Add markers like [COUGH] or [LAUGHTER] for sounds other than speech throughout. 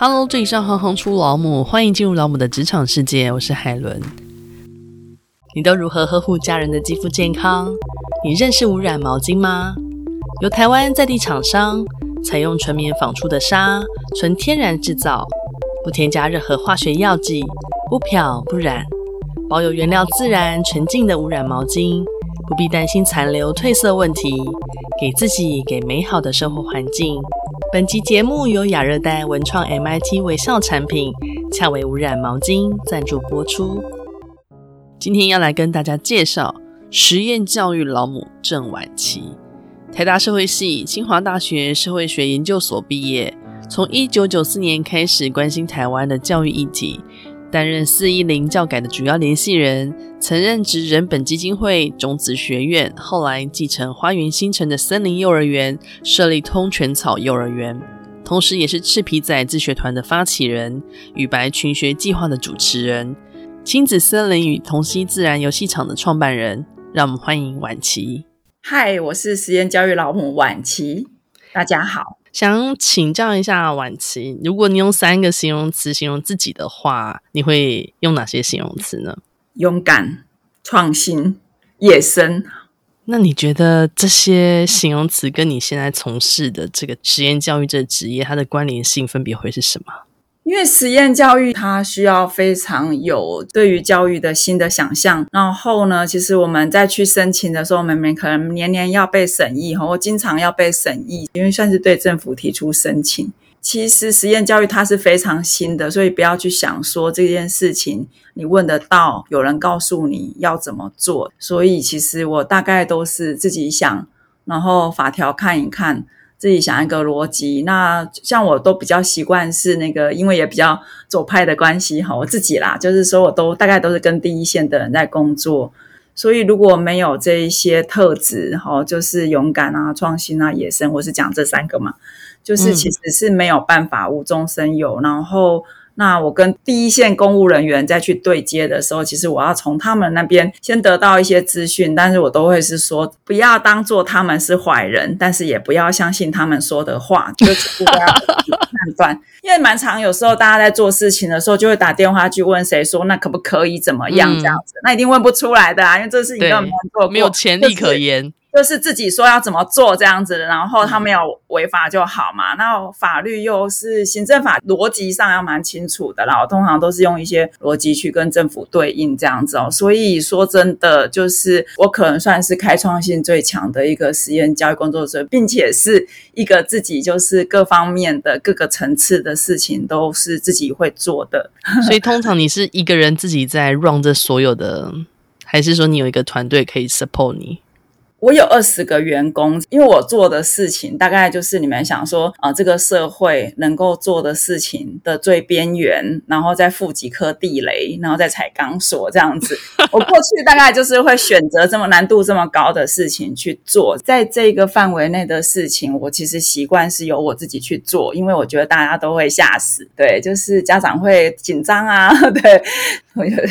Hello，这里是行行出老母，欢迎进入老母的职场世界。我是海伦。你都如何呵护家人的肌肤健康？你认识无染毛巾吗？由台湾在地厂商采用纯棉纺出的纱，纯天然制造，不添加任何化学药剂，不漂不染，保有原料自然纯净的无染毛巾，不必担心残留褪色问题，给自己给美好的生活环境。本集节目由亚热带文创 MIT 微笑产品恰为无染毛巾赞助播出。今天要来跟大家介绍实验教育老母郑婉琪，台大社会系、清华大学社会学研究所毕业，从一九九四年开始关心台湾的教育议题。担任四一零教改的主要联系人，曾任职人本基金会种子学院，后来继承花园新城的森林幼儿园，设立通泉草幼儿园，同时也是赤皮仔自学团的发起人，与白群学计划的主持人，亲子森林与童溪自然游戏场的创办人。让我们欢迎婉琪。嗨，我是实验教育老母婉琪，大家好。想请教一下婉琪，如果你用三个形容词形容自己的话，你会用哪些形容词呢？勇敢、创新、野生。那你觉得这些形容词跟你现在从事的这个职业教育这职业，它的关联性分别会是什么？因为实验教育它需要非常有对于教育的新的想象，然后呢，其实我们在去申请的时候，我们可能年年要被审议，或经常要被审议，因为算是对政府提出申请。其实实验教育它是非常新的，所以不要去想说这件事情你问得到，有人告诉你要怎么做。所以其实我大概都是自己想，然后法条看一看。自己想一个逻辑，那像我都比较习惯是那个，因为也比较左派的关系哈，我自己啦，就是说我都大概都是跟第一线的人在工作，所以如果没有这一些特质哈，就是勇敢啊、创新啊、野生，我是讲这三个嘛，就是其实是没有办法无中生有，然后。那我跟第一线公务人员再去对接的时候，其实我要从他们那边先得到一些资讯，但是我都会是说，不要当做他们是坏人，但是也不要相信他们说的话，就是不要判断。[LAUGHS] 因为蛮常有时候大家在做事情的时候，就会打电话去问谁说那可不可以怎么样这样子，嗯、那一定问不出来的啊，因为这事情根本没做过，没有前例可言。就是自己说要怎么做这样子的，然后他没有违法就好嘛。那法律又是行政法，逻辑上要蛮清楚的啦。我通常都是用一些逻辑去跟政府对应这样子哦。所以说真的，就是我可能算是开创性最强的一个实验教育工作者，并且是一个自己就是各方面的各个层次的事情都是自己会做的。[LAUGHS] 所以通常你是一个人自己在 run 这所有的，还是说你有一个团队可以 support 你？我有二十个员工，因为我做的事情大概就是你们想说啊、呃，这个社会能够做的事情的最边缘，然后再附几颗地雷，然后再踩钢索这样子。[LAUGHS] 我过去大概就是会选择这么难度这么高的事情去做，在这个范围内的事情，我其实习惯是由我自己去做，因为我觉得大家都会吓死，对，就是家长会紧张啊，[LAUGHS] 对，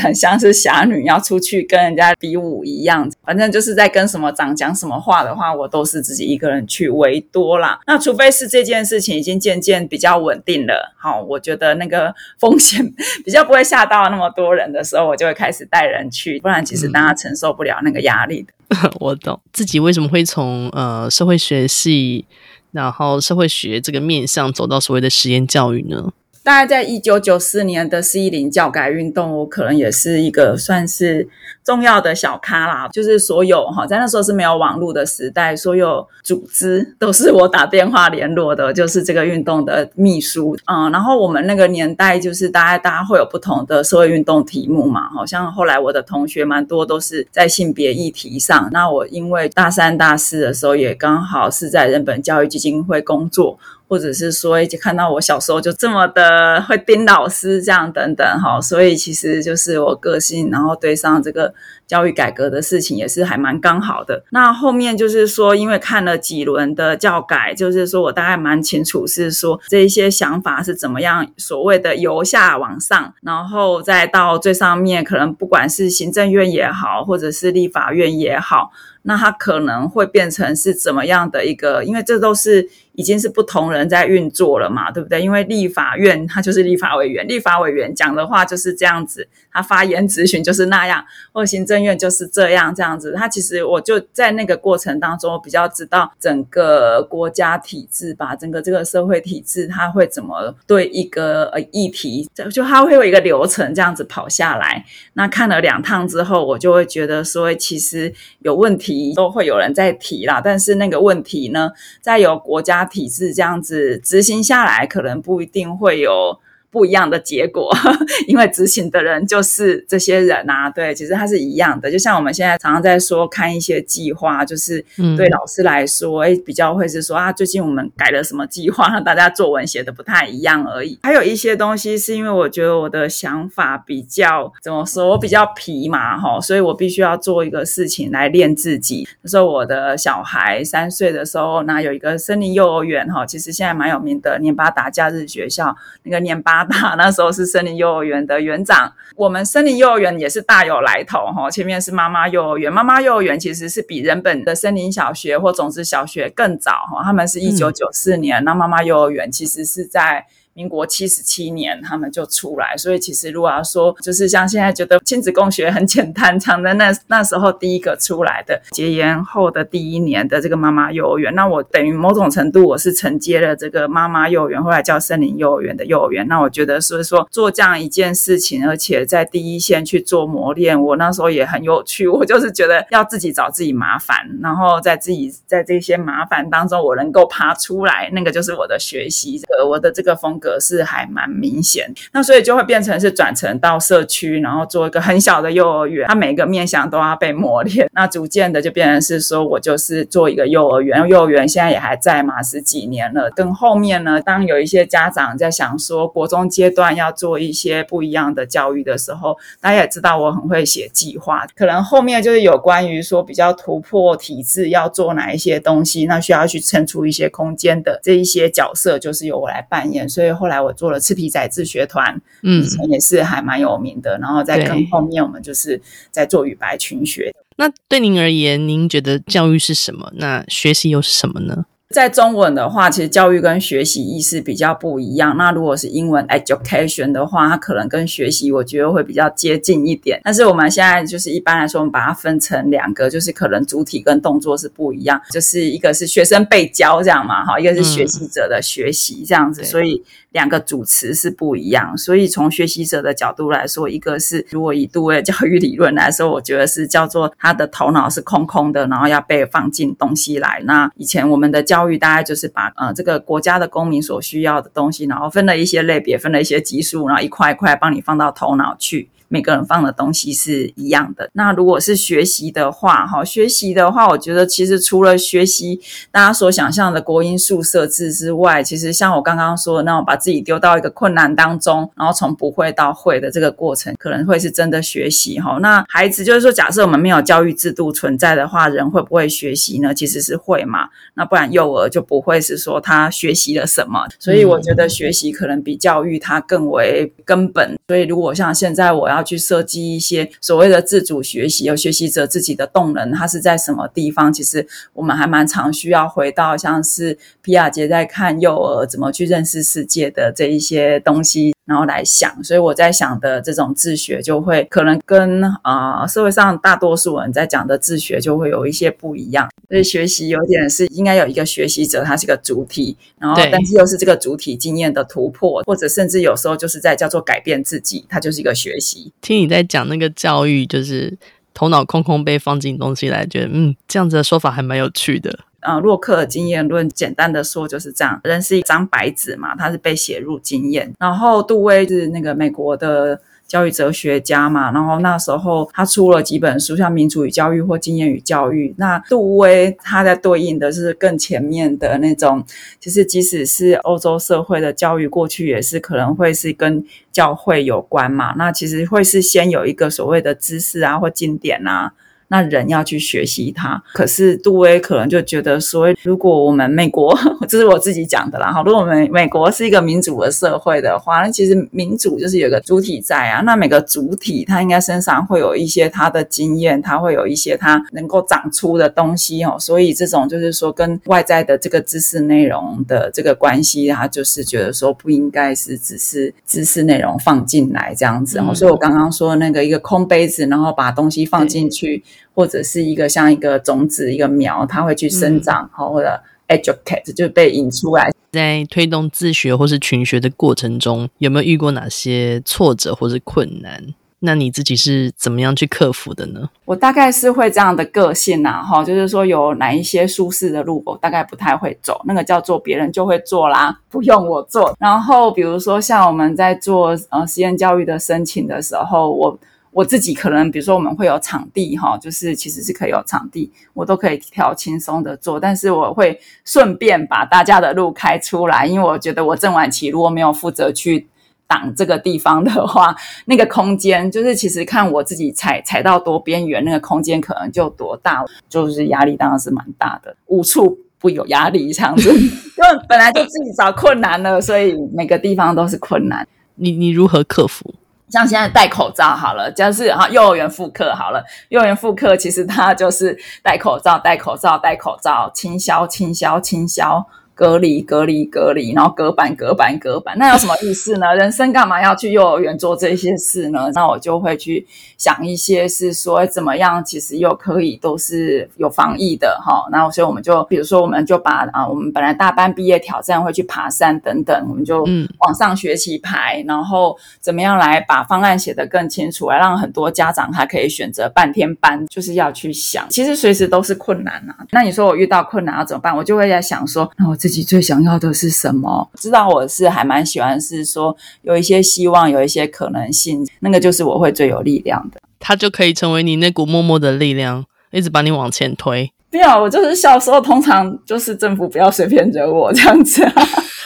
很 [LAUGHS] 像是侠女要出去跟人家比武一样，反正就是在跟什么长。讲什么话的话，我都是自己一个人去为多啦。那除非是这件事情已经渐渐比较稳定了，好，我觉得那个风险比较不会吓到那么多人的时候，我就会开始带人去。不然，其实大家承受不了那个压力的。嗯、[LAUGHS] 我懂自己为什么会从呃社会学系，然后社会学这个面向走到所谓的实验教育呢？大概在一九九四年的四一零教改运动，我可能也是一个算是重要的小咖啦。就是所有哈，在那时候是没有网络的时代，所有组织都是我打电话联络的，就是这个运动的秘书。嗯，然后我们那个年代就是大概大家会有不同的社会运动题目嘛，好像后来我的同学蛮多都是在性别议题上。那我因为大三、大四的时候也刚好是在人本教育基金会工作。或者是说，一看到我小时候就这么的会盯老师这样等等哈，所以其实就是我个性，然后对上这个教育改革的事情也是还蛮刚好的。那后面就是说，因为看了几轮的教改，就是说我大概蛮清楚是说这一些想法是怎么样，所谓的由下往上，然后再到最上面，可能不管是行政院也好，或者是立法院也好。那他可能会变成是怎么样的一个？因为这都是。已经是不同人在运作了嘛，对不对？因为立法院他就是立法委员，立法委员讲的话就是这样子，他发言咨询就是那样，或行政院就是这样这样子。他其实我就在那个过程当中，我比较知道整个国家体制吧，整个这个社会体制，他会怎么对一个呃议题，就他会有一个流程这样子跑下来。那看了两趟之后，我就会觉得说，其实有问题都会有人在提啦，但是那个问题呢，在由国家体制这样子执行下来，可能不一定会有。不一样的结果，[LAUGHS] 因为执行的人就是这些人啊。对，其实它是一样的。就像我们现在常常在说，看一些计划，就是对老师来说，哎、嗯，比较会是说啊，最近我们改了什么计划，让 [LAUGHS] 大家作文写的不太一样而已。还有一些东西是因为我觉得我的想法比较怎么说，我比较皮嘛，哈，所以我必须要做一个事情来练自己。那时候我的小孩三岁的时候，那有一个森林幼儿园，哈，其实现在蛮有名的，年巴达假日学校，那个年巴。[LAUGHS] 那时候是森林幼儿园的园长，我们森林幼儿园也是大有来头哈。前面是妈妈幼儿园，妈妈幼儿园其实是比人本的森林小学或种子小学更早哈，他们是一九九四年，那妈妈幼儿园其实是在。民国七十七年，他们就出来，所以其实如果要说，就是像现在觉得亲子共学很简单，讲的那那时候第一个出来的结缘后的第一年的这个妈妈幼儿园，那我等于某种程度我是承接了这个妈妈幼儿园，后来叫森林幼儿园的幼儿园。那我觉得是说做这样一件事情，而且在第一线去做磨练，我那时候也很有趣。我就是觉得要自己找自己麻烦，然后在自己在这些麻烦当中，我能够爬出来，那个就是我的学习，这个我的这个风格。是还蛮明显，那所以就会变成是转成到社区，然后做一个很小的幼儿园，它每个面向都要被磨练。那逐渐的就变成是说，我就是做一个幼儿园，幼儿园现在也还在嘛，十几年了。跟后面呢，当有一些家长在想说，国中阶段要做一些不一样的教育的时候，大家也知道我很会写计划，可能后面就是有关于说比较突破体制要做哪一些东西，那需要去撑出一些空间的这一些角色，就是由我来扮演。所以。后来我做了赤皮仔自学团，嗯，以前也是还蛮有名的。然后再跟后面我们就是在做语白群学。那对您而言，您觉得教育是什么？那学习又是什么呢？在中文的话，其实教育跟学习意思比较不一样。那如果是英文 education 的话，它可能跟学习我觉得会比较接近一点。但是我们现在就是一般来说，我们把它分成两个，就是可能主体跟动作是不一样。就是一个是学生被教这样嘛，哈，一个是学习者的学习这样子，嗯、所以。两个主词是不一样，所以从学习者的角度来说，一个是如果以杜威教育理论来说，我觉得是叫做他的头脑是空空的，然后要被放进东西来。那以前我们的教教育大概就是把呃这个国家的公民所需要的东西，然后分了一些类别，分了一些级数，然后一块一块帮你放到头脑去。每个人放的东西是一样的。那如果是学习的话，哈，学习的话，我觉得其实除了学习大家所想象的国音数设置之外，其实像我刚刚说的那种把自己丢到一个困难当中，然后从不会到会的这个过程，可能会是真的学习，哈。那孩子就是说，假设我们没有教育制度存在的话，人会不会学习呢？其实是会嘛。那不然幼儿就不会是说他学习了什么。所以我觉得学习可能比教育它更为根本。所以如果像现在我要。去设计一些所谓的自主学习，有学习者自己的动能，它是在什么地方？其实我们还蛮常需要回到像是皮亚杰在看幼儿怎么去认识世界的这一些东西。然后来想，所以我在想的这种自学就会可能跟啊、呃、社会上大多数人在讲的自学就会有一些不一样。所以学习有点是应该有一个学习者，他是个主体，然后但是又是这个主体经验的突破，或者甚至有时候就是在叫做改变自己，它就是一个学习。听你在讲那个教育，就是头脑空空被放进东西来，觉得嗯，这样子的说法还蛮有趣的。啊，洛克的经验论，简单的说就是这样。人是一张白纸嘛，他是被写入经验。然后杜威是那个美国的教育哲学家嘛，然后那时候他出了几本书，像《民主与教育》或《经验与教育》。那杜威他在对应的是更前面的那种，就是即使是欧洲社会的教育，过去也是可能会是跟教会有关嘛。那其实会是先有一个所谓的知识啊或经典啊。那人要去学习它。可是杜威可能就觉得说，如果我们美国，[LAUGHS] 这是我自己讲的啦，哈，如果我们美国是一个民主的社会的话，那其实民主就是有个主体在啊，那每个主体他应该身上会有一些他的经验，他会有一些他能够长出的东西哦，所以这种就是说跟外在的这个知识内容的这个关系，他就是觉得说不应该是只是知识内容放进来这样子哦，所以我刚刚说那个一个空杯子，然后把东西放进去。或者是一个像一个种子、一个苗，它会去生长，好、嗯，或者 educate 就被引出来。在推动自学或是群学的过程中，有没有遇过哪些挫折或是困难？那你自己是怎么样去克服的呢？我大概是会这样的个性呐，哈，就是说有哪一些舒适的路，我大概不太会走，那个叫做别人就会做啦，[LAUGHS] 不用我做。然后比如说像我们在做呃实验教育的申请的时候，我。我自己可能，比如说我们会有场地哈，就是其实是可以有场地，我都可以挑轻松的做，但是我会顺便把大家的路开出来，因为我觉得我郑晚琪如果没有负责去挡这个地方的话，那个空间就是其实看我自己踩踩到多边缘，那个空间可能就多大，就是压力当然是蛮大的，无处不有压力这样子，[LAUGHS] 因为本来就自己找困难了，所以每个地方都是困难。你你如何克服？像现在戴口罩好了，就是哈幼儿园复课好了，幼儿园复课其实它就是戴口罩、戴口罩、戴口罩，清消、清消、清消。隔离、隔离、隔离，然后隔板、隔板、隔板，那有什么意思呢？[LAUGHS] 人生干嘛要去幼儿园做这些事呢？那我就会去想一些，是说怎么样，其实又可以都是有防疫的哈。那所以我们就，比如说，我们就把啊，我们本来大班毕业挑战会去爬山等等，我们就往上学期排，然后怎么样来把方案写得更清楚，来让很多家长他可以选择半天班，就是要去想，其实随时都是困难啊。那你说我遇到困难要怎么办？我就会在想说，那我自己最想要的是什么？知道我是还蛮喜欢，是说有一些希望，有一些可能性，那个就是我会最有力量的。他就可以成为你那股默默的力量，一直把你往前推。对啊，我就是小时候通常就是政府不要随便惹我这样子。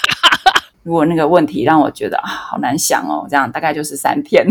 [LAUGHS] 如果那个问题让我觉得啊好难想哦，这样大概就是三天。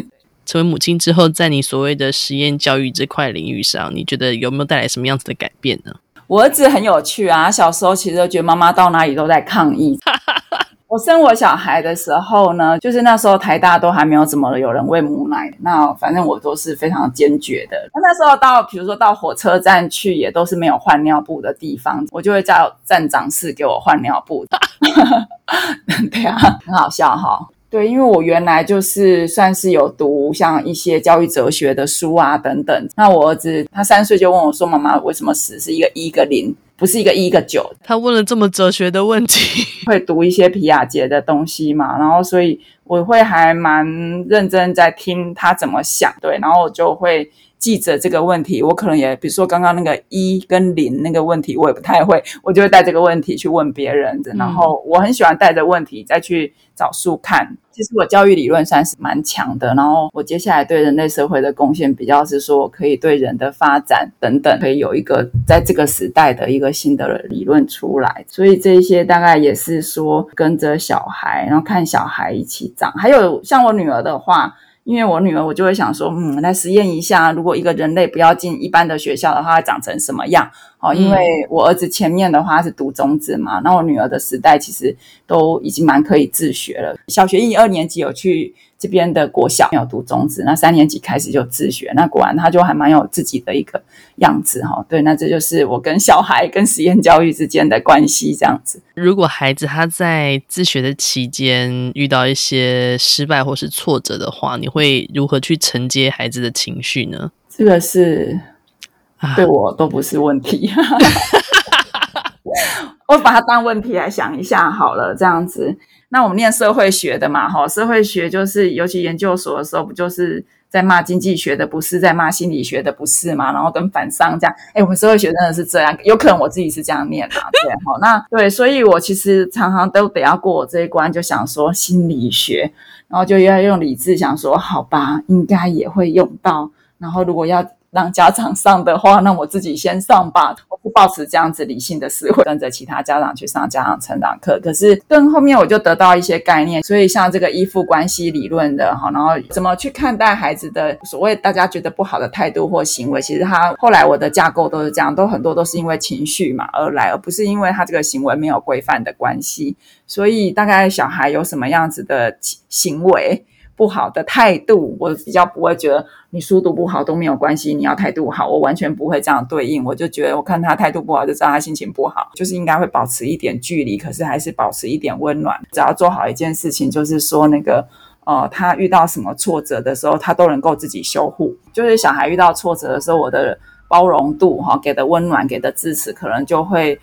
成为母亲之后，在你所谓的实验教育这块领域上，你觉得有没有带来什么样子的改变呢？我儿子很有趣啊，小时候其实都觉得妈妈到哪里都在抗议。[LAUGHS] 我生我小孩的时候呢，就是那时候台大都还没有怎么有人喂母奶，那反正我都是非常坚决的。那那时候到，比如说到火车站去，也都是没有换尿布的地方，我就会叫站长室给我换尿布。[LAUGHS] 对啊，很好笑哈。对，因为我原来就是算是有读像一些教育哲学的书啊等等。那我儿子他三岁就问我说：“妈妈，为什么十是一个一一个零，不是一个一一个九？”他问了这么哲学的问题，会读一些皮亚杰的东西嘛？然后所以我会还蛮认真在听他怎么想。对，然后我就会。记着这个问题，我可能也，比如说刚刚那个一跟零那个问题，我也不太会，我就会带这个问题去问别人。然后我很喜欢带着问题再去找书看。其实我教育理论算是蛮强的，然后我接下来对人类社会的贡献比较是说，可以对人的发展等等，可以有一个在这个时代的一个新的理论出来。所以这一些大概也是说跟着小孩，然后看小孩一起长。还有像我女儿的话。因为我女儿，我就会想说，嗯，来实验一下，如果一个人类不要进一般的学校的话，长成什么样？哦，因为我儿子前面的话是读中职嘛，那我女儿的时代其实都已经蛮可以自学了。小学一二年级有去这边的国小，没有读中职，那三年级开始就自学，那果然他就还蛮有自己的一个样子哈。对，那这就是我跟小孩跟实验教育之间的关系这样子。如果孩子他在自学的期间遇到一些失败或是挫折的话，你会如何去承接孩子的情绪呢？这个是。对我都不是问题，[LAUGHS] 我把它当问题来想一下好了，这样子。那我们念社会学的嘛，哈，社会学就是尤其研究所的时候，不就是在骂经济学的不是，在骂心理学的不是嘛？然后跟反商这样，哎，我们社会学真的是这样，有可能我自己是这样念啊，对，好，那对，所以我其实常常都得要过我这一关，就想说心理学，然后就要用理智想说，好吧，应该也会用到，然后如果要。让家长上的话，那我自己先上吧。我不抱持这样子理性的思维，跟着其他家长去上家长成长课。可是跟后面我就得到一些概念，所以像这个依附关系理论的哈，然后怎么去看待孩子的所谓大家觉得不好的态度或行为，其实他后来我的架构都是这样，都很多都是因为情绪嘛而来，而不是因为他这个行为没有规范的关系。所以大概小孩有什么样子的行为，不好的态度，我比较不会觉得你书读不好都没有关系，你要态度好，我完全不会这样对应。我就觉得我看他态度不好，就知道他心情不好，就是应该会保持一点距离，可是还是保持一点温暖。只要做好一件事情，就是说那个呃，他遇到什么挫折的时候，他都能够自己修护。就是小孩遇到挫折的时候，我的包容度哈，给的温暖，给的支持，可能就会。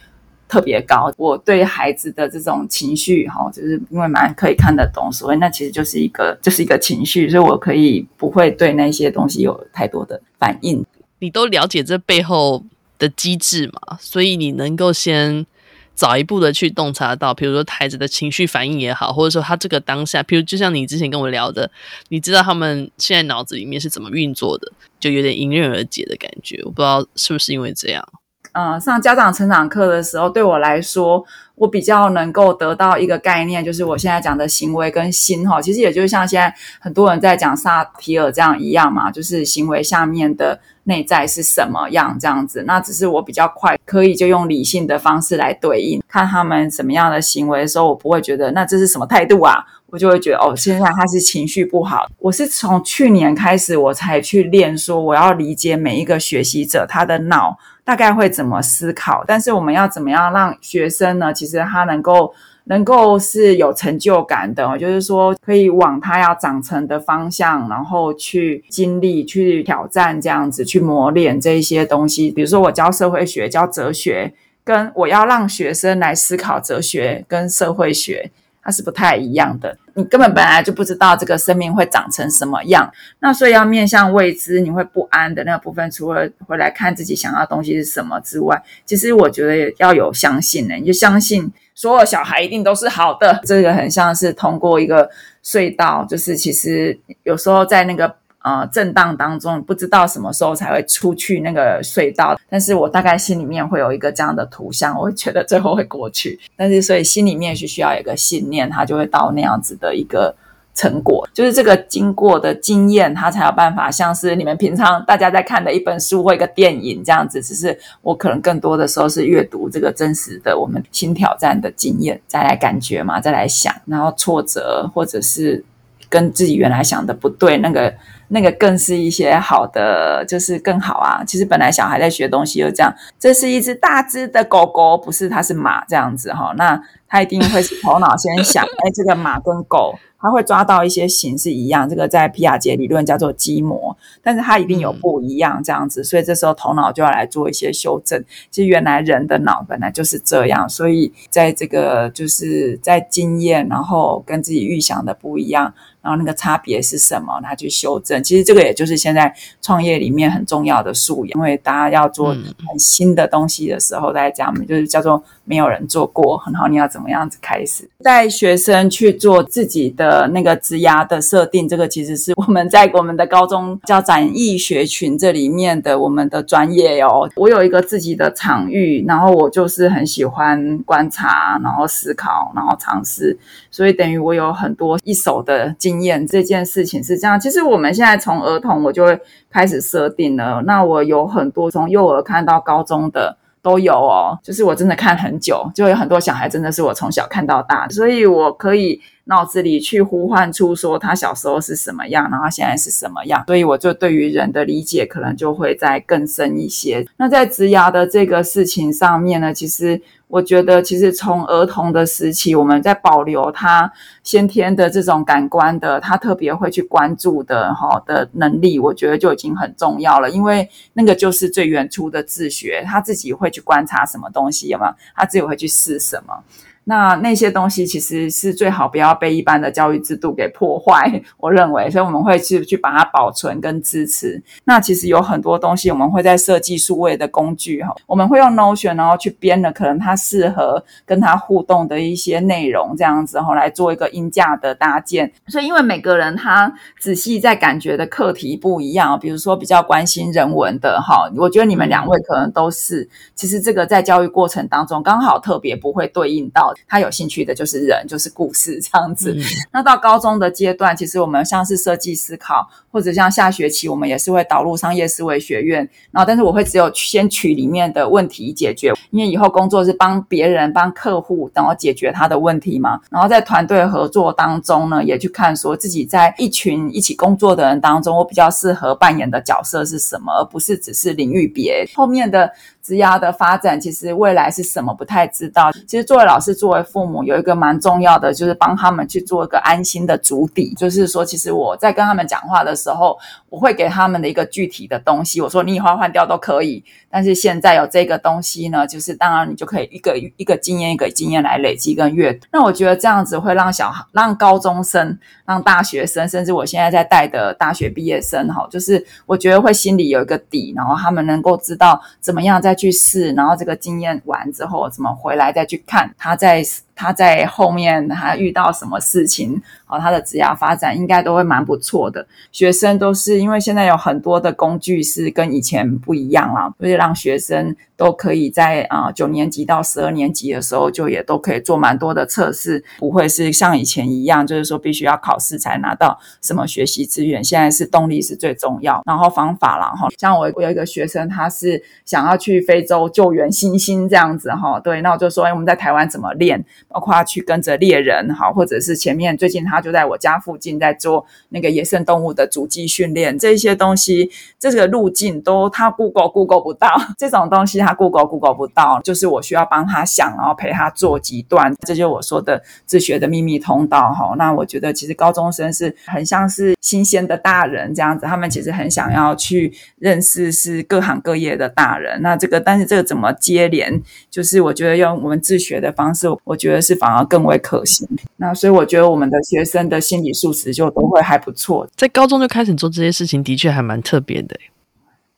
特别高，我对孩子的这种情绪，哈，就是因为蛮可以看得懂，所以那其实就是一个，就是一个情绪，所以我可以不会对那些东西有太多的反应。你都了解这背后的机制嘛，所以你能够先早一步的去洞察到，比如说孩子的情绪反应也好，或者说他这个当下，比如就像你之前跟我聊的，你知道他们现在脑子里面是怎么运作的，就有点迎刃而解的感觉。我不知道是不是因为这样。嗯，上家长成长课的时候，对我来说，我比较能够得到一个概念，就是我现在讲的行为跟心哈，其实也就是像现在很多人在讲萨提尔这样一样嘛，就是行为下面的内在是什么样这样子。那只是我比较快，可以就用理性的方式来对应，看他们什么样的行为的时候，我不会觉得那这是什么态度啊，我就会觉得哦，现在他是情绪不好。我是从去年开始，我才去练说，我要理解每一个学习者他的脑。大概会怎么思考？但是我们要怎么样让学生呢？其实他能够能够是有成就感的，就是说可以往他要长成的方向，然后去经历、去挑战，这样子去磨练这一些东西。比如说我教社会学、教哲学，跟我要让学生来思考哲学跟社会学。它是不太一样的，你根本本来就不知道这个生命会长成什么样，那所以要面向未知，你会不安的那个部分，除了回来看自己想要东西是什么之外，其实我觉得也要有相信呢，你就相信所有小孩一定都是好的，这个很像是通过一个隧道，就是其实有时候在那个。呃，震荡当中不知道什么时候才会出去那个隧道，但是我大概心里面会有一个这样的图像，我会觉得最后会过去。但是所以心里面是需要有一个信念，它就会到那样子的一个成果，就是这个经过的经验，它才有办法像是你们平常大家在看的一本书或一个电影这样子。只是我可能更多的时候是阅读这个真实的我们新挑战的经验，再来感觉嘛，再来想，然后挫折或者是跟自己原来想的不对那个。那个更是一些好的，就是更好啊。其实本来小孩在学东西就这样，这是一只大只的狗狗，不是，它是马这样子哈。那他一定会是头脑先想，[LAUGHS] 哎，这个马跟狗。他会抓到一些形式一样，这个在皮亚杰理论叫做基模，但是它一定有不一样这样子，所以这时候头脑就要来做一些修正。其实原来人的脑本来就是这样，所以在这个就是在经验，然后跟自己预想的不一样，然后那个差别是什么，他去修正。其实这个也就是现在创业里面很重要的素养，因为大家要做很新的东西的时候，大家讲就是叫做没有人做过，很好，你要怎么样子开始带学生去做自己的。呃，那个职涯的设定，这个其实是我们在我们的高中叫展翼学群这里面的我们的专业哦。我有一个自己的场域，然后我就是很喜欢观察，然后思考，然后尝试，所以等于我有很多一手的经验。这件事情是这样，其实我们现在从儿童我就会开始设定了，那我有很多从幼儿看到高中的。都有哦，就是我真的看很久，就有很多小孩真的是我从小看到大，所以我可以脑子里去呼唤出说他小时候是什么样，然后现在是什么样，所以我就对于人的理解可能就会再更深一些。那在植牙的这个事情上面呢，其实。我觉得，其实从儿童的时期，我们在保留他先天的这种感官的，他特别会去关注的哈的能力，我觉得就已经很重要了。因为那个就是最原初的自学，他自己会去观察什么东西，有没有？他自己会去试什么。那那些东西其实是最好不要被一般的教育制度给破坏，我认为，所以我们会去去把它保存跟支持。那其实有很多东西，我们会在设计数位的工具哈，我们会用 Notion 然后去编了可能它适合跟它互动的一些内容，这样子哈来做一个音架的搭建。所以因为每个人他仔细在感觉的课题不一样，比如说比较关心人文的哈，我觉得你们两位可能都是。其实这个在教育过程当中刚好特别不会对应到。他有兴趣的就是人，就是故事这样子。嗯、那到高中的阶段，其实我们像是设计思考，或者像下学期我们也是会导入商业思维学院。然后，但是我会只有先取里面的问题解决，因为以后工作是帮别人、帮客户，然后解决他的问题嘛。然后在团队合作当中呢，也去看说自己在一群一起工作的人当中，我比较适合扮演的角色是什么，而不是只是领域别。后面的职涯的发展，其实未来是什么不太知道。其实作为老师，作为父母，有一个蛮重要的，就是帮他们去做一个安心的主底。就是说，其实我在跟他们讲话的时候，我会给他们的一个具体的东西。我说，你以后换掉都可以，但是现在有这个东西呢，就是当然你就可以一个一个经验一个经验来累积跟阅读。那我觉得这样子会让小孩、让高中生、让大学生，甚至我现在在带的大学毕业生，哈，就是我觉得会心里有一个底，然后他们能够知道怎么样在。去试，然后这个经验完之后，怎么回来再去看他在。他在后面他遇到什么事情，哦，他的职业发展应该都会蛮不错的。学生都是因为现在有很多的工具是跟以前不一样了，所以让学生都可以在啊九年级到十二年级的时候就也都可以做蛮多的测试，不会是像以前一样，就是说必须要考试才拿到什么学习资源。现在是动力是最重要，然后方法啦哈。像我我有一个学生，他是想要去非洲救援猩猩这样子哈，对，那我就说，哎，我们在台湾怎么练？包括去跟着猎人，好，或者是前面最近他就在我家附近在做那个野生动物的足迹训练，这些东西这个路径都他 Google Google 不到，这种东西他 Google Google 不到，就是我需要帮他想，然后陪他做几段，这就是我说的自学的秘密通道哈。那我觉得其实高中生是很像是新鲜的大人这样子，他们其实很想要去认识是各行各业的大人。那这个但是这个怎么接连，就是我觉得用我们自学的方式，我觉得。是反而更为可行。那所以我觉得我们的学生的心理素质就都会还不错。在高中就开始做这些事情，的确还蛮特别的。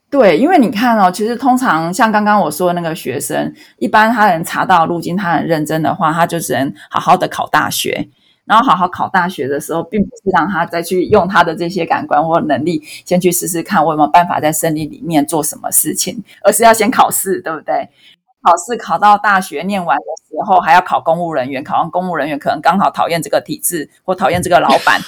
对，因为你看哦，其实通常像刚刚我说的那个学生，一般他能查到路径，他很认真的话，他就只能好好的考大学。然后好好考大学的时候，并不是让他再去用他的这些感官或能力，先去试试看我有没有办法在森林里面做什么事情，而是要先考试，对不对？考试考到大学念完的时候，还要考公务人员。考完公务人员，可能刚好讨厌这个体制或讨厌这个老板，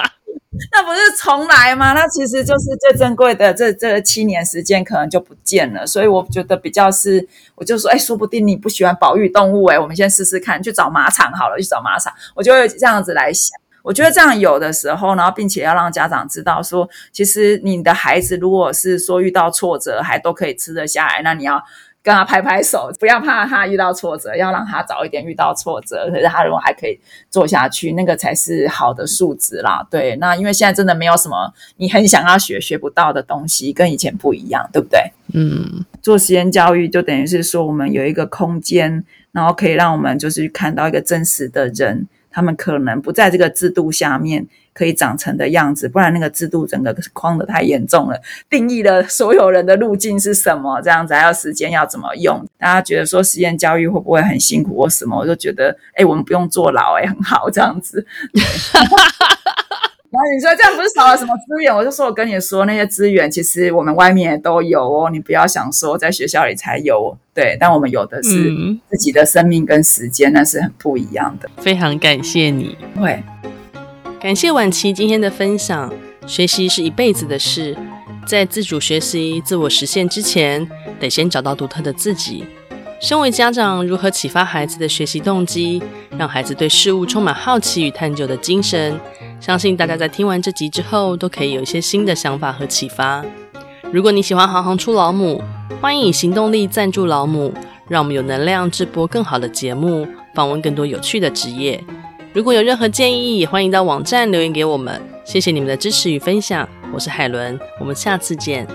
[LAUGHS] 那不是重来吗？那其实就是最珍贵的这这七年时间，可能就不见了。所以我觉得比较是，我就说，哎，说不定你不喜欢保育动物，哎，我们先试试看，去找马场好了，去找马场。我就会这样子来想。我觉得这样有的时候，然后并且要让家长知道说，其实你的孩子如果是说遇到挫折还都可以吃得下来，那你要。跟他拍拍手，不要怕他遇到挫折，要让他早一点遇到挫折，可是他如果还可以做下去，那个才是好的素质啦。对，那因为现在真的没有什么你很想要学学不到的东西，跟以前不一样，对不对？嗯，做实验教育就等于是说，我们有一个空间，然后可以让我们就是看到一个真实的人，他们可能不在这个制度下面。可以长成的样子，不然那个制度整个框的太严重了，定义了所有人的路径是什么，这样子还要时间要怎么用？大家觉得说实验教育会不会很辛苦或什么？我就觉得，哎，我们不用坐牢，哎，很好这样子。然后你说这样不是少了什么资源？我就说我跟你说那些资源，其实我们外面也都有哦，你不要想说在学校里才有，对，但我们有的是自己的生命跟时间，那是很不一样的。非常感谢你，会。感谢婉琪今天的分享。学习是一辈子的事，在自主学习、自我实现之前，得先找到独特的自己。身为家长，如何启发孩子的学习动机，让孩子对事物充满好奇与探究的精神？相信大家在听完这集之后，都可以有一些新的想法和启发。如果你喜欢行行出老母，欢迎以行动力赞助老母，让我们有能量制播更好的节目，访问更多有趣的职业。如果有任何建议，也欢迎到网站留言给我们。谢谢你们的支持与分享，我是海伦，我们下次见。